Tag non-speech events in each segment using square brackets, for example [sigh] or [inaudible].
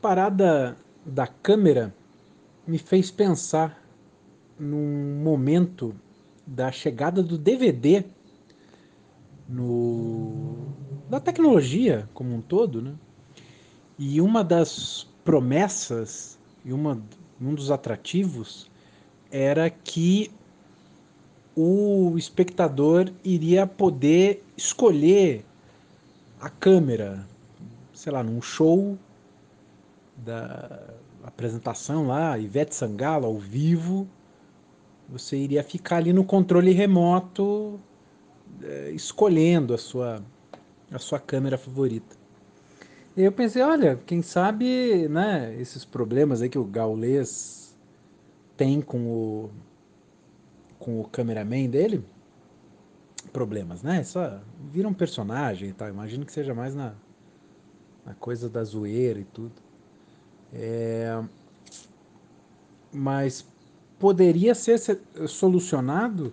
parada da câmera me fez pensar num momento da chegada do DVD no da tecnologia como um todo, né? E uma das promessas e uma, um dos atrativos era que o espectador iria poder escolher a câmera, sei lá, num show da apresentação lá, Ivete Sangalo ao vivo, você iria ficar ali no controle remoto é, escolhendo a sua, a sua câmera favorita. E eu pensei, olha, quem sabe, né, esses problemas aí que o Gaules tem com o com o cameraman dele, problemas, né? Só vira um personagem e tal. Imagino que seja mais na, na coisa da zoeira e tudo. É, mas poderia ser solucionado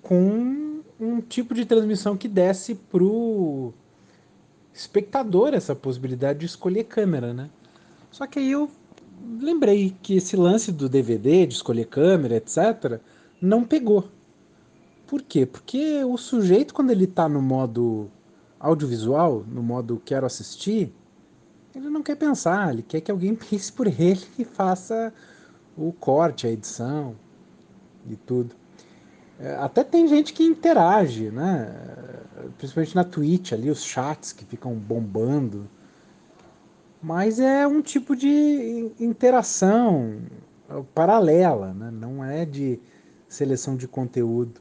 com um tipo de transmissão que desse pro espectador essa possibilidade de escolher câmera, né? Só que aí eu lembrei que esse lance do DVD, de escolher câmera, etc., não pegou. Por quê? Porque o sujeito, quando ele está no modo audiovisual, no modo quero assistir, ele não quer pensar, ele quer que alguém pense por ele e faça o corte, a edição e tudo. É, até tem gente que interage, né? Principalmente na Twitch ali, os chats que ficam bombando. Mas é um tipo de interação paralela, né? não é de seleção de conteúdo.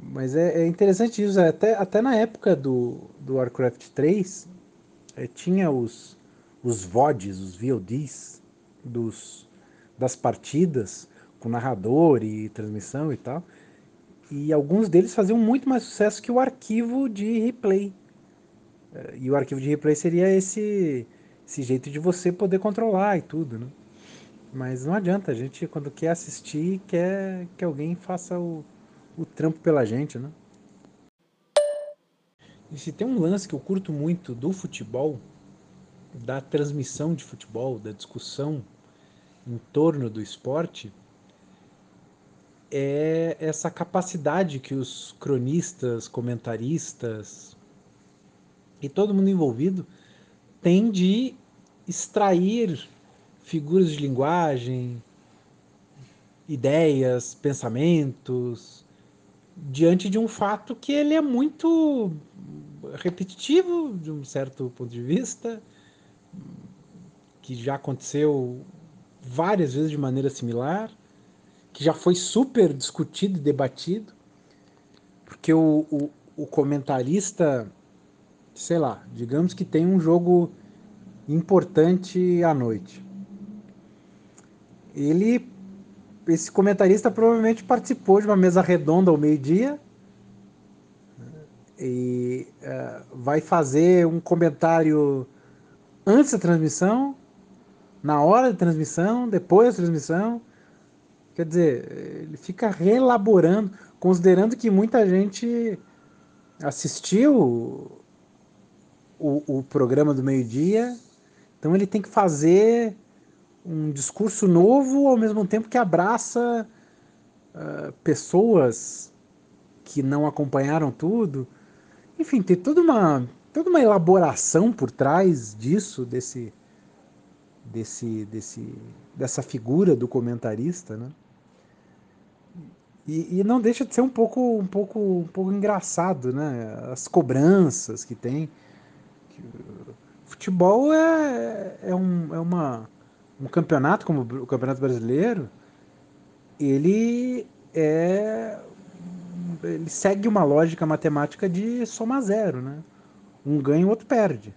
Mas é, é interessante isso, até, até na época do, do Warcraft 3, é, tinha os, os VODs, os VODs dos, das partidas, com narrador e transmissão e tal. E alguns deles faziam muito mais sucesso que o arquivo de replay. É, e o arquivo de replay seria esse, esse jeito de você poder controlar e tudo, né? Mas não adianta, a gente quando quer assistir, quer que alguém faça o, o trampo pela gente, né? E se tem um lance que eu curto muito do futebol, da transmissão de futebol, da discussão em torno do esporte, é essa capacidade que os cronistas, comentaristas e todo mundo envolvido tem de extrair figuras de linguagem, ideias, pensamentos, diante de um fato que ele é muito repetitivo de um certo ponto de vista, que já aconteceu várias vezes de maneira similar, que já foi super discutido e debatido, porque o, o, o comentarista, sei lá, digamos que tem um jogo importante à noite. Ele, esse comentarista provavelmente participou de uma mesa redonda ao meio-dia e uh, vai fazer um comentário antes da transmissão, na hora da transmissão, depois da transmissão. Quer dizer, ele fica reelaborando, considerando que muita gente assistiu o, o programa do meio-dia, então ele tem que fazer um discurso novo ao mesmo tempo que abraça uh, pessoas que não acompanharam tudo. Enfim, tem toda uma, toda uma elaboração por trás disso, desse, desse, desse, dessa figura do comentarista, né? E, e, não deixa de ser um pouco, um pouco, um pouco engraçado, né? As cobranças que tem. Futebol é, é, um, é uma, um campeonato como o Campeonato Brasileiro, ele é ele segue uma lógica matemática de soma zero, né? Um ganha, o outro perde.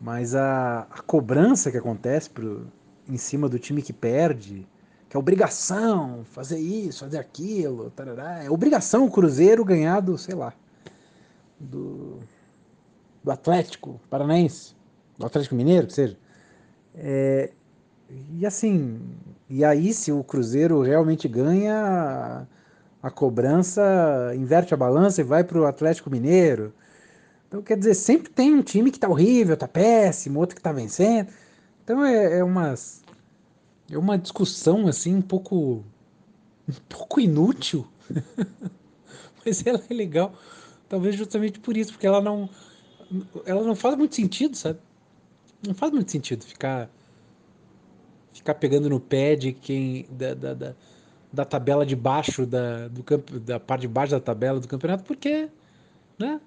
Mas a, a cobrança que acontece pro, em cima do time que perde, que é obrigação fazer isso, fazer aquilo, tarará, é obrigação o Cruzeiro ganhar do, sei lá, do, do Atlético Paranaense, do Atlético Mineiro, que seja. É, e assim, e aí se o Cruzeiro realmente ganha, a cobrança inverte a balança e vai para o Atlético Mineiro. Então, quer dizer, sempre tem um time que tá horrível, tá péssimo, outro que tá vencendo. Então é, é umas, é uma discussão assim um pouco um pouco inútil, [laughs] mas ela é legal, talvez justamente por isso, porque ela não ela não faz muito sentido, sabe? Não faz muito sentido ficar ficar pegando no pé de quem da, da, da, da tabela de baixo da do campo da parte de baixo da tabela do campeonato, porque né?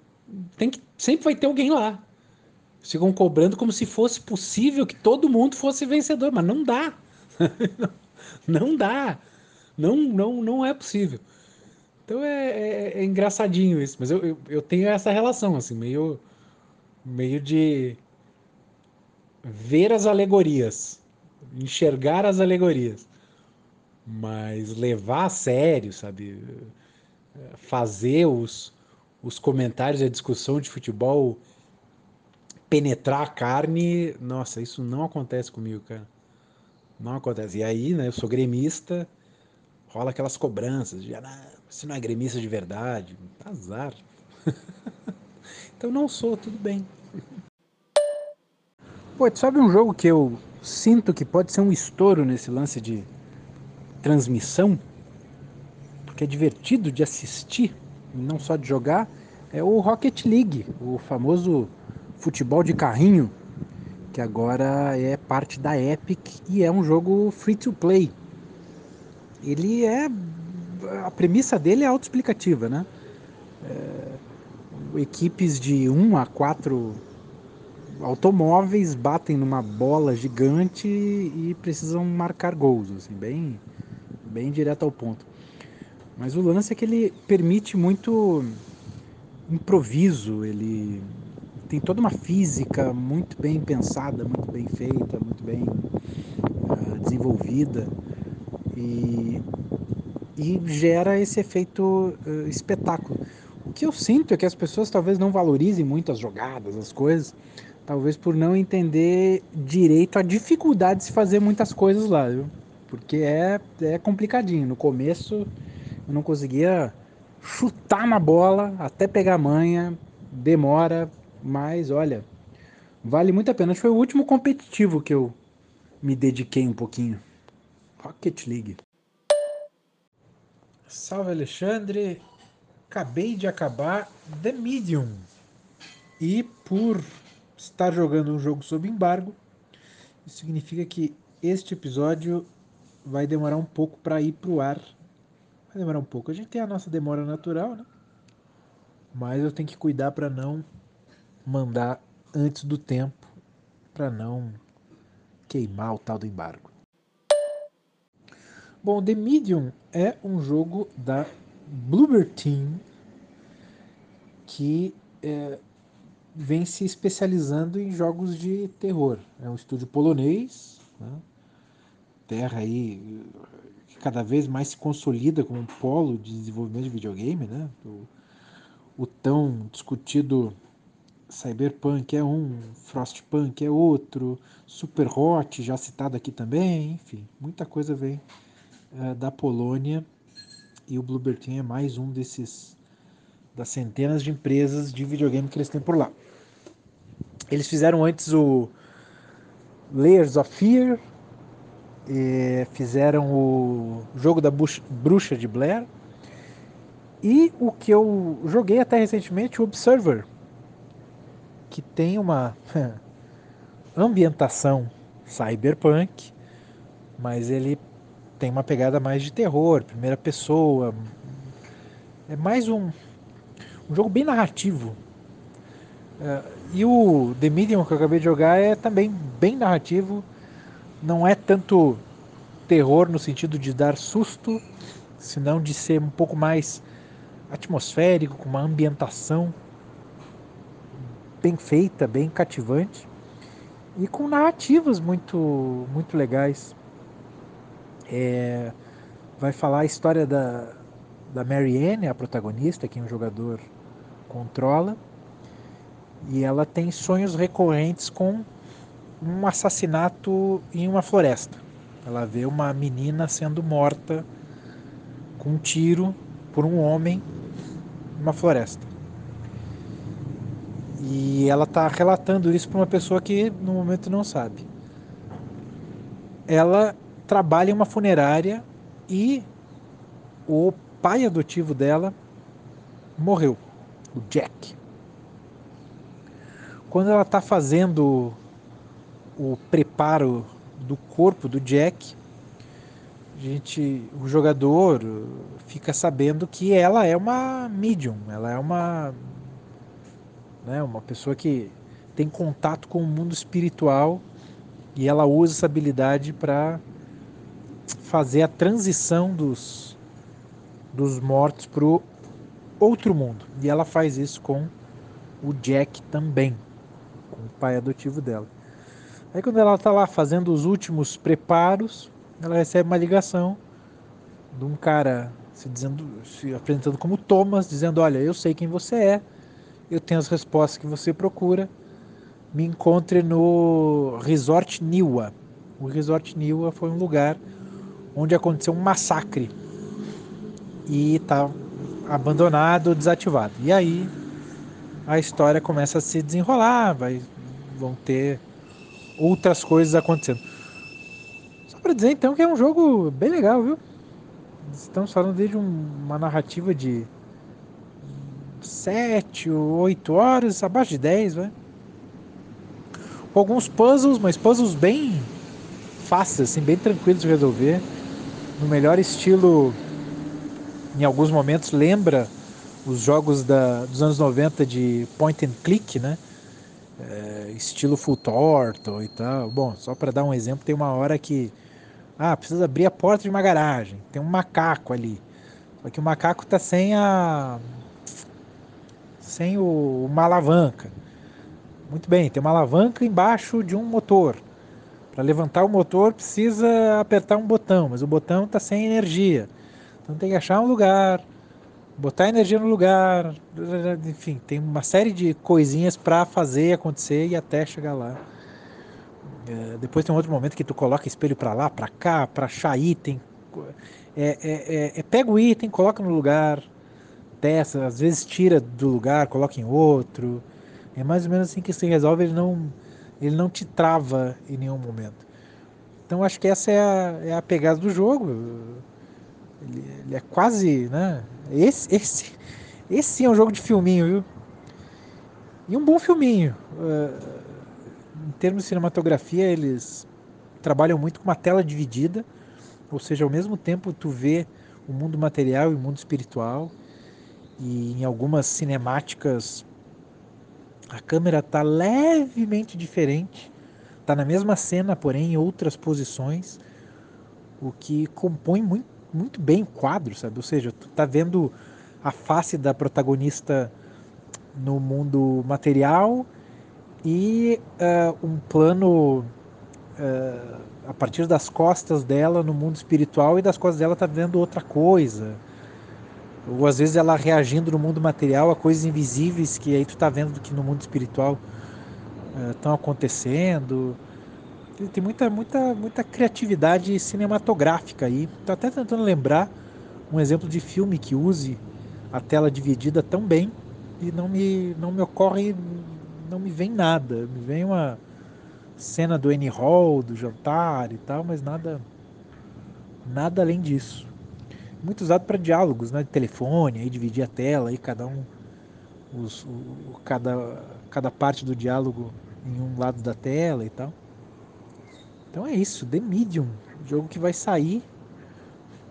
Tem que sempre vai ter alguém lá. Ficam cobrando como se fosse possível que todo mundo fosse vencedor, mas não dá. [laughs] não dá. Não, não, não é possível. Então é, é, é engraçadinho isso, mas eu, eu, eu, tenho essa relação, assim, meio, meio de ver as alegorias, enxergar as alegorias, mas levar a sério, sabe? Fazer os, os comentários e a discussão de futebol penetrar a carne, nossa, isso não acontece comigo, cara. Não acontece. E aí, né, eu sou gremista, rola aquelas cobranças de, ah, você não é gremista de verdade, azar. [laughs] então não sou, tudo bem. Pô, sabe um jogo que eu sinto que pode ser um estouro nesse lance de transmissão? Porque é divertido de assistir, não só de jogar, é o Rocket League, o famoso futebol de carrinho, que agora é parte da Epic e é um jogo free to play. Ele é. A premissa dele é autoexplicativa, né? É, equipes de 1 a 4 automóveis batem numa bola gigante e precisam marcar gols, assim, bem, bem direto ao ponto. Mas o lance é que ele permite muito improviso, ele tem toda uma física muito bem pensada, muito bem feita, muito bem uh, desenvolvida e, e gera esse efeito uh, espetáculo. O que eu sinto é que as pessoas talvez não valorizem muito as jogadas, as coisas, talvez por não entender direito a dificuldade de se fazer muitas coisas lá, viu? Porque é, é complicadinho. No começo eu não conseguia chutar na bola até pegar manha, demora, mas olha, vale muito a pena. Foi o último competitivo que eu me dediquei um pouquinho. Rocket League. Salve Alexandre, acabei de acabar The Medium. E por estar jogando um jogo sob embargo, isso significa que este episódio vai demorar um pouco para ir pro ar Vai demorar um pouco. A gente tem a nossa demora natural, né? Mas eu tenho que cuidar para não mandar antes do tempo, para não queimar o tal do embargo. Bom, The Medium é um jogo da Bloober Team que é, vem se especializando em jogos de terror. É um estúdio polonês, né? terra aí cada vez mais se consolida como um polo de desenvolvimento de videogame, né? O, o tão discutido Cyberpunk é um, Frostpunk é outro, Super Hot já citado aqui também, enfim, muita coisa vem é, da Polônia e o Bluebird é mais um desses das centenas de empresas de videogame que eles têm por lá. Eles fizeram antes o Layers of Fear, fizeram o jogo da Bruxa de Blair. E o que eu joguei até recentemente, o Observer, que tem uma [laughs] ambientação cyberpunk, mas ele tem uma pegada mais de terror, primeira pessoa. É mais um, um jogo bem narrativo. Uh, e o The Medium que eu acabei de jogar é também bem narrativo não é tanto terror no sentido de dar susto, senão de ser um pouco mais atmosférico, com uma ambientação bem feita, bem cativante e com narrativas muito muito legais. É, vai falar a história da, da Marianne, a protagonista, que um jogador controla, e ela tem sonhos recorrentes com um assassinato em uma floresta. Ela vê uma menina sendo morta com um tiro por um homem numa floresta. E ela está relatando isso para uma pessoa que no momento não sabe. Ela trabalha em uma funerária e o pai adotivo dela morreu, o Jack. Quando ela está fazendo o preparo do corpo do Jack, a gente, o jogador fica sabendo que ela é uma medium, ela é uma, né, uma pessoa que tem contato com o mundo espiritual e ela usa essa habilidade para fazer a transição dos, dos mortos para o outro mundo. E ela faz isso com o Jack também, com o pai adotivo dela. Aí quando ela está lá fazendo os últimos preparos, ela recebe uma ligação de um cara se dizendo, se apresentando como Thomas, dizendo: "Olha, eu sei quem você é, eu tenho as respostas que você procura. Me encontre no Resort Niwa. O Resort Niwa foi um lugar onde aconteceu um massacre e está abandonado, desativado. E aí a história começa a se desenrolar, vai, vão ter outras coisas acontecendo. Só para dizer então que é um jogo bem legal, viu? Estamos falando de uma narrativa de 7 ou 8 horas, abaixo de 10, vai. Com alguns puzzles, mas puzzles bem fáceis, assim, bem tranquilos de resolver. No melhor estilo, em alguns momentos, lembra os jogos da, dos anos 90 de point and click, né? É, estilo full torto e tal. Bom, só para dar um exemplo, tem uma hora que ah, precisa abrir a porta de uma garagem. Tem um macaco ali. Só que o macaco tá sem a sem o, uma alavanca. Muito bem, tem uma alavanca embaixo de um motor. Para levantar o motor precisa apertar um botão, mas o botão está sem energia. Então tem que achar um lugar, botar energia no lugar, enfim, tem uma série de coisinhas para fazer acontecer e até chegar lá. É, depois tem um outro momento que tu coloca espelho para lá, para cá, para achar item. É, é, é, é, pega o item, coloca no lugar, testa, às vezes tira do lugar, coloca em outro. É mais ou menos assim que se resolve, ele não, ele não te trava em nenhum momento. Então acho que essa é a, é a pegada do jogo. Ele, ele, é quase, né? Esse, esse, esse é um jogo de filminho, viu? E um bom filminho. Uh, em termos de cinematografia, eles trabalham muito com uma tela dividida, ou seja, ao mesmo tempo tu vê o mundo material e o mundo espiritual, e em algumas cinemáticas a câmera está levemente diferente, está na mesma cena, porém em outras posições, o que compõe muito, muito bem o quadro, sabe? Ou seja, tu está vendo a face da protagonista no mundo material e uh, um plano uh, a partir das costas dela no mundo espiritual e das costas dela tá vendo outra coisa. Ou às vezes ela reagindo no mundo material a coisas invisíveis que aí tu tá vendo que no mundo espiritual estão uh, acontecendo. Tem muita, muita, muita criatividade cinematográfica aí. Tô até tentando lembrar um exemplo de filme que use a tela dividida tão bem e não me, não me ocorre não me vem nada. Me vem uma cena do Annie Hall, do jantar e tal, mas nada nada além disso. Muito usado para diálogos, né, de telefone, aí dividir a tela, aí cada um os, o, cada cada parte do diálogo em um lado da tela e tal. Então é isso, The Medium, jogo que vai sair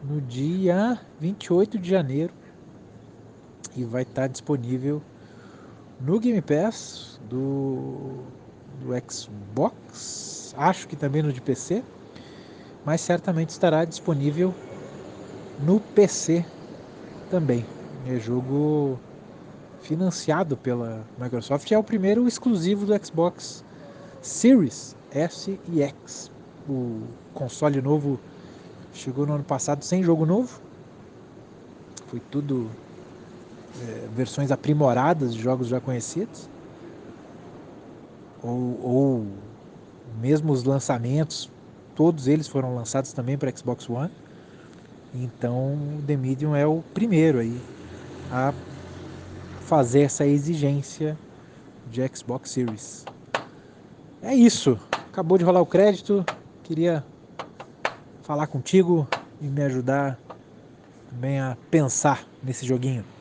no dia 28 de janeiro e vai estar disponível no Game Pass do, do Xbox, acho que também no de PC, mas certamente estará disponível no PC também. É jogo financiado pela Microsoft, é o primeiro exclusivo do Xbox Series S e X. O console novo chegou no ano passado sem jogo novo. Foi tudo é, versões aprimoradas de jogos já conhecidos, ou, ou mesmo os lançamentos, todos eles foram lançados também para Xbox One. Então, The Medium é o primeiro aí a fazer essa exigência de Xbox Series. É isso. Acabou de rolar o crédito. Queria falar contigo e me ajudar também a pensar nesse joguinho.